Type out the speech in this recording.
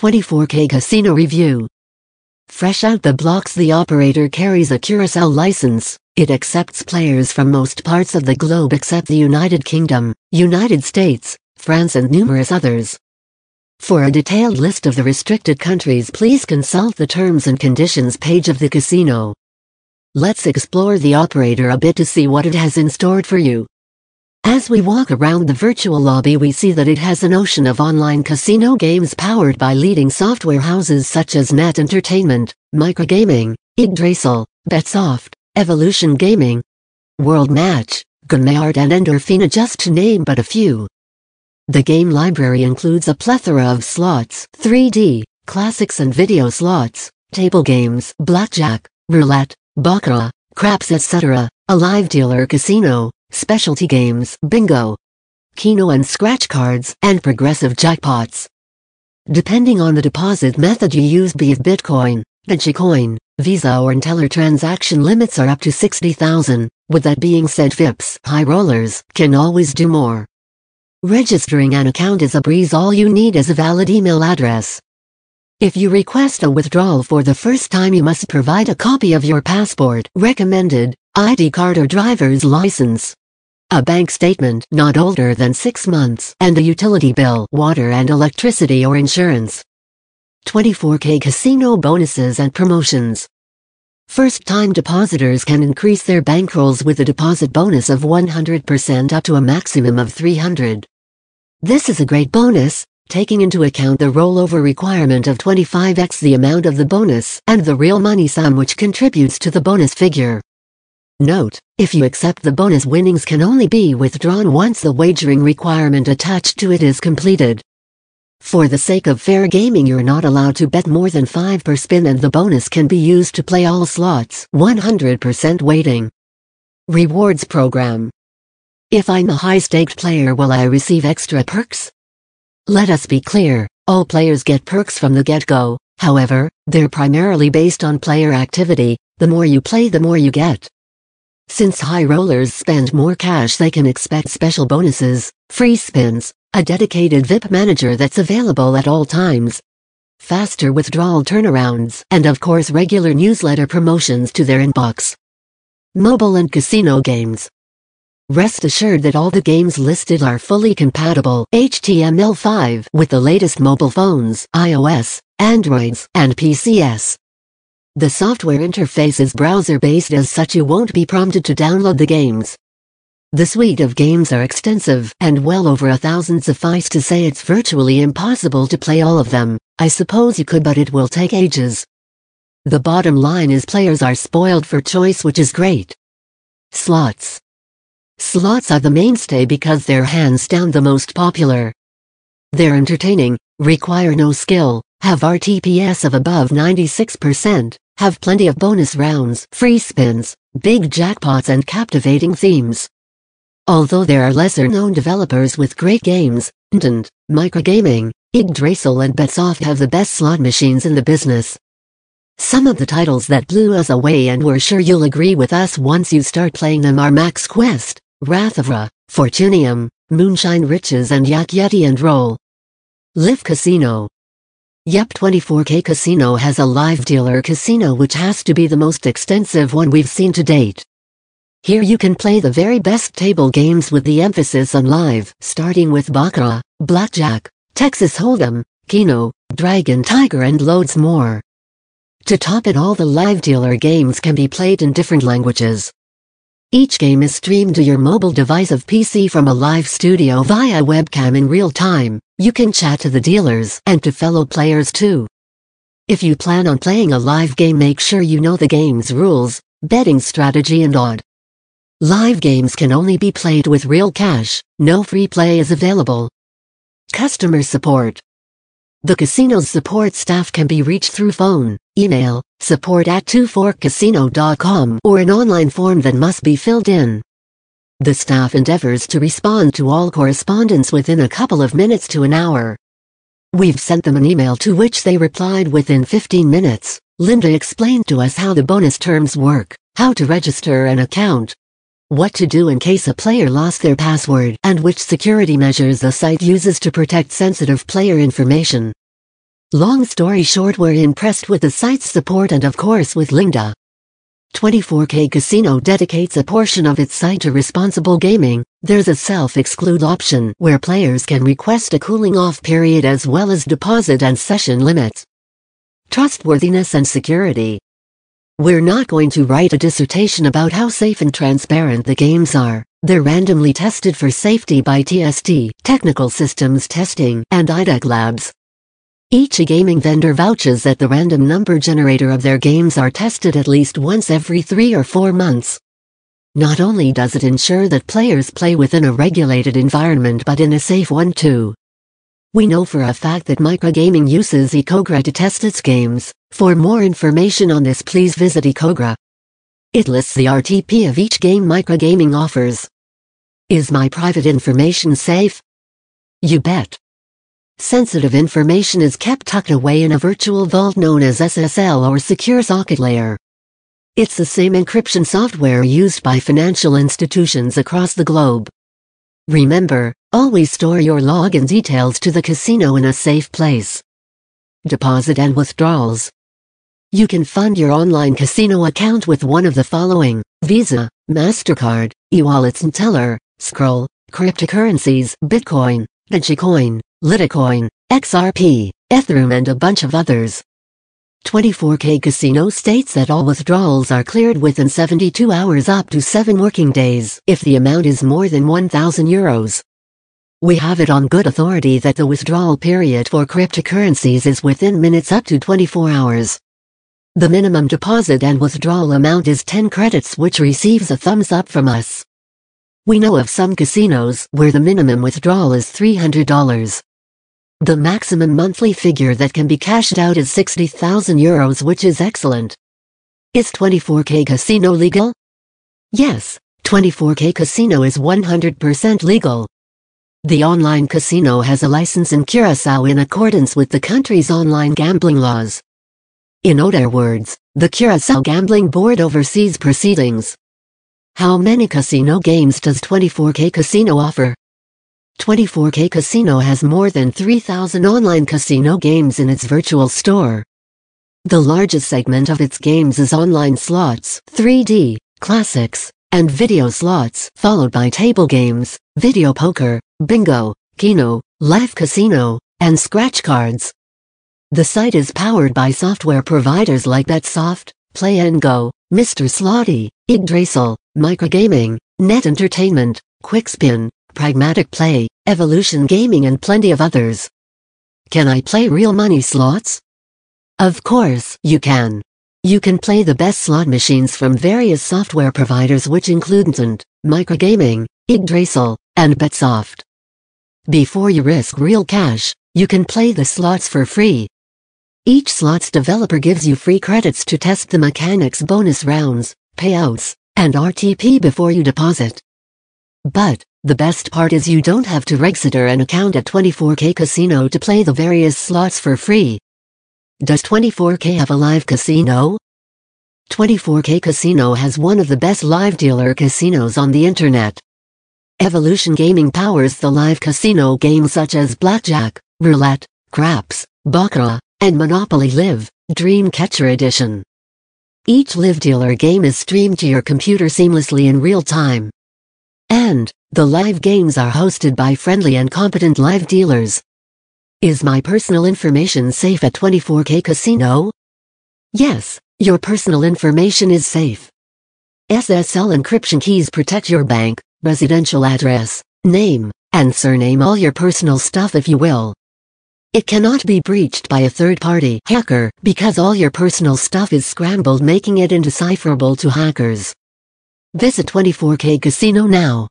24K Casino Review Fresh out the blocks the operator carries a Curacao license. It accepts players from most parts of the globe except the United Kingdom, United States, France and numerous others. For a detailed list of the restricted countries please consult the terms and conditions page of the casino. Let's explore the operator a bit to see what it has in store for you. As we walk around the virtual lobby we see that it has an ocean of online casino games powered by leading software houses such as Net Entertainment, Microgaming, Yggdrasil, Betsoft, Evolution Gaming, World Match, Gunmayart and Endorfina just to name but a few. The game library includes a plethora of slots, 3D, classics and video slots, table games, blackjack, roulette, baccarat, craps etc., a live dealer casino, specialty games, bingo, keno and scratch cards, and progressive jackpots. Depending on the deposit method you use be it Bitcoin, Dogecoin, Visa or Teller transaction limits are up to 60,000, with that being said VIPs, high rollers, can always do more. Registering an account is a breeze all you need is a valid email address. If you request a withdrawal for the first time you must provide a copy of your passport, recommended, ID card or driver's license a bank statement not older than six months, and a utility bill, water and electricity or insurance. 24K Casino Bonuses and Promotions First-time depositors can increase their bankrolls with a deposit bonus of 100% up to a maximum of 300. This is a great bonus, taking into account the rollover requirement of 25x the amount of the bonus and the real money sum which contributes to the bonus figure. Note, if you accept the bonus winnings can only be withdrawn once the wagering requirement attached to it is completed. For the sake of fair gaming you're not allowed to bet more than 5 per spin and the bonus can be used to play all slots, 100% weighting. Rewards Program If I'm a high-staked player will I receive extra perks? Let us be clear, all players get perks from the get-go, however, they're primarily based on player activity, the more you play the more you get. Since high rollers spend more cash they can expect special bonuses, free spins, a dedicated VIP manager that's available at all times, faster withdrawal turnarounds, and of course regular newsletter promotions to their inbox. Mobile and casino games. Rest assured that all the games listed are fully compatible HTML5 with the latest mobile phones, iOS, Androids, and PCS. The software interface is browser-based as such you won't be prompted to download the games. The suite of games are extensive, and well over a thousand suffice to say it's virtually impossible to play all of them. I suppose you could but it will take ages. The bottom line is players are spoiled for choice which is great. Slots. Slots are the mainstay because they're hands down the most popular. They're entertaining, require no skill, have RTPS of above 96%, have plenty of bonus rounds, free spins, big jackpots and captivating themes. Although there are lesser-known developers with great games, and Microgaming, Yggdrasil and Betsoft have the best slot machines in the business. Some of the titles that blew us away and we're sure you'll agree with us once you start playing them are Max Quest, Wrath of Ra, Fortunium, Moonshine Riches and Yak Yeti and Roll. Live Casino, Yep 24K Casino has a live dealer casino which has to be the most extensive one we've seen to date. Here you can play the very best table games with the emphasis on live, starting with Baccarat, Blackjack, Texas Hold'em, Keno, Dragon Tiger and loads more. To top it all the live dealer games can be played in different languages. Each game is streamed to your mobile device of PC from a live studio via webcam in real time. You can chat to the dealers and to fellow players too. If you plan on playing a live game make sure you know the game's rules, betting strategy and odd. Live games can only be played with real cash, no free play is available. Customer support the casino's support staff can be reached through phone, email, support at 24casino.com or an online form that must be filled in. The staff endeavors to respond to all correspondence within a couple of minutes to an hour. We've sent them an email to which they replied within 15 minutes. Linda explained to us how the bonus terms work, how to register an account, what to do in case a player lost their password, and which security measures the site uses to protect sensitive player information. Long story short we're impressed with the site's support and of course with Linda. 24K Casino dedicates a portion of its site to responsible gaming. There's a self-exclude option where players can request a cooling off period as well as deposit and session limits. Trustworthiness and security. We're not going to write a dissertation about how safe and transparent the games are. They're randomly tested for safety by TST, Technical Systems Testing, and iTech Labs. Each gaming vendor vouches that the random number generator of their games are tested at least once every three or four months. Not only does it ensure that players play within a regulated environment but in a safe one too. We know for a fact that Microgaming uses eCOGRA to test its games. For more information on this please visit eCOGRA. It lists the RTP of each game Microgaming offers. Is my private information safe? You bet. Sensitive information is kept tucked away in a virtual vault known as SSL or Secure Socket Layer. It's the same encryption software used by financial institutions across the globe. Remember, always store your login details to the casino in a safe place. Deposit and withdrawals. You can fund your online casino account with one of the following, Visa, MasterCard, e-wallets and Teller, Skrill, cryptocurrencies, Bitcoin, Dogecoin, Litecoin, XRP, Ethereum and a bunch of others. 24K Casino states that all withdrawals are cleared within 72 hours up to 7 working days if the amount is more than 1,000 euros. We have it on good authority that the withdrawal period for cryptocurrencies is within minutes up to 24 hours. The minimum deposit and withdrawal amount is 10 credits which receives a thumbs up from us. We know of some casinos where the minimum withdrawal is $300. The maximum monthly figure that can be cashed out is 60,000 euros which is excellent. Is 24K Casino legal? Yes, 24K Casino is 100% legal. The online casino has a license in Curacao in accordance with the country's online gambling laws. In other words, the Curacao Gambling Board oversees proceedings. How many casino games does 24K Casino offer? 24K Casino has more than 3,000 online casino games in its virtual store. The largest segment of its games is online slots, 3D, classics, and video slots, followed by table games, video poker, bingo, keno, live casino, and scratch cards. The site is powered by software providers like Betsoft, Play Go, Mr. Slotty, Yggdrasil, Microgaming, Net Entertainment, Quickspin, Pragmatic Play, Evolution Gaming and plenty of others. Can I play real money slots? Of course, you can. You can play the best slot machines from various software providers which include Instant, Microgaming, Yggdrasil, and Betsoft. Before you risk real cash, you can play the slots for free. Each slot's developer gives you free credits to test the mechanics bonus rounds, payouts, and RTP before you deposit. But, the best part is you don't have to register an account at 24K Casino to play the various slots for free. Does 24K have a live casino? 24K Casino has one of the best live dealer casinos on the internet. Evolution Gaming powers the live casino games such as Blackjack, Roulette, Craps, Baccarat, and Monopoly Live, Dream Catcher Edition. Each live dealer game is streamed to your computer seamlessly in real time. And, the live games are hosted by friendly and competent live dealers. Is my personal information safe at 24K Casino? Yes, your personal information is safe. SSL encryption keys protect your bank, residential address, name, and surname all your personal stuff if you will. It cannot be breached by a third-party hacker because all your personal stuff is scrambled making it indecipherable to hackers. Visit 24K Casino now.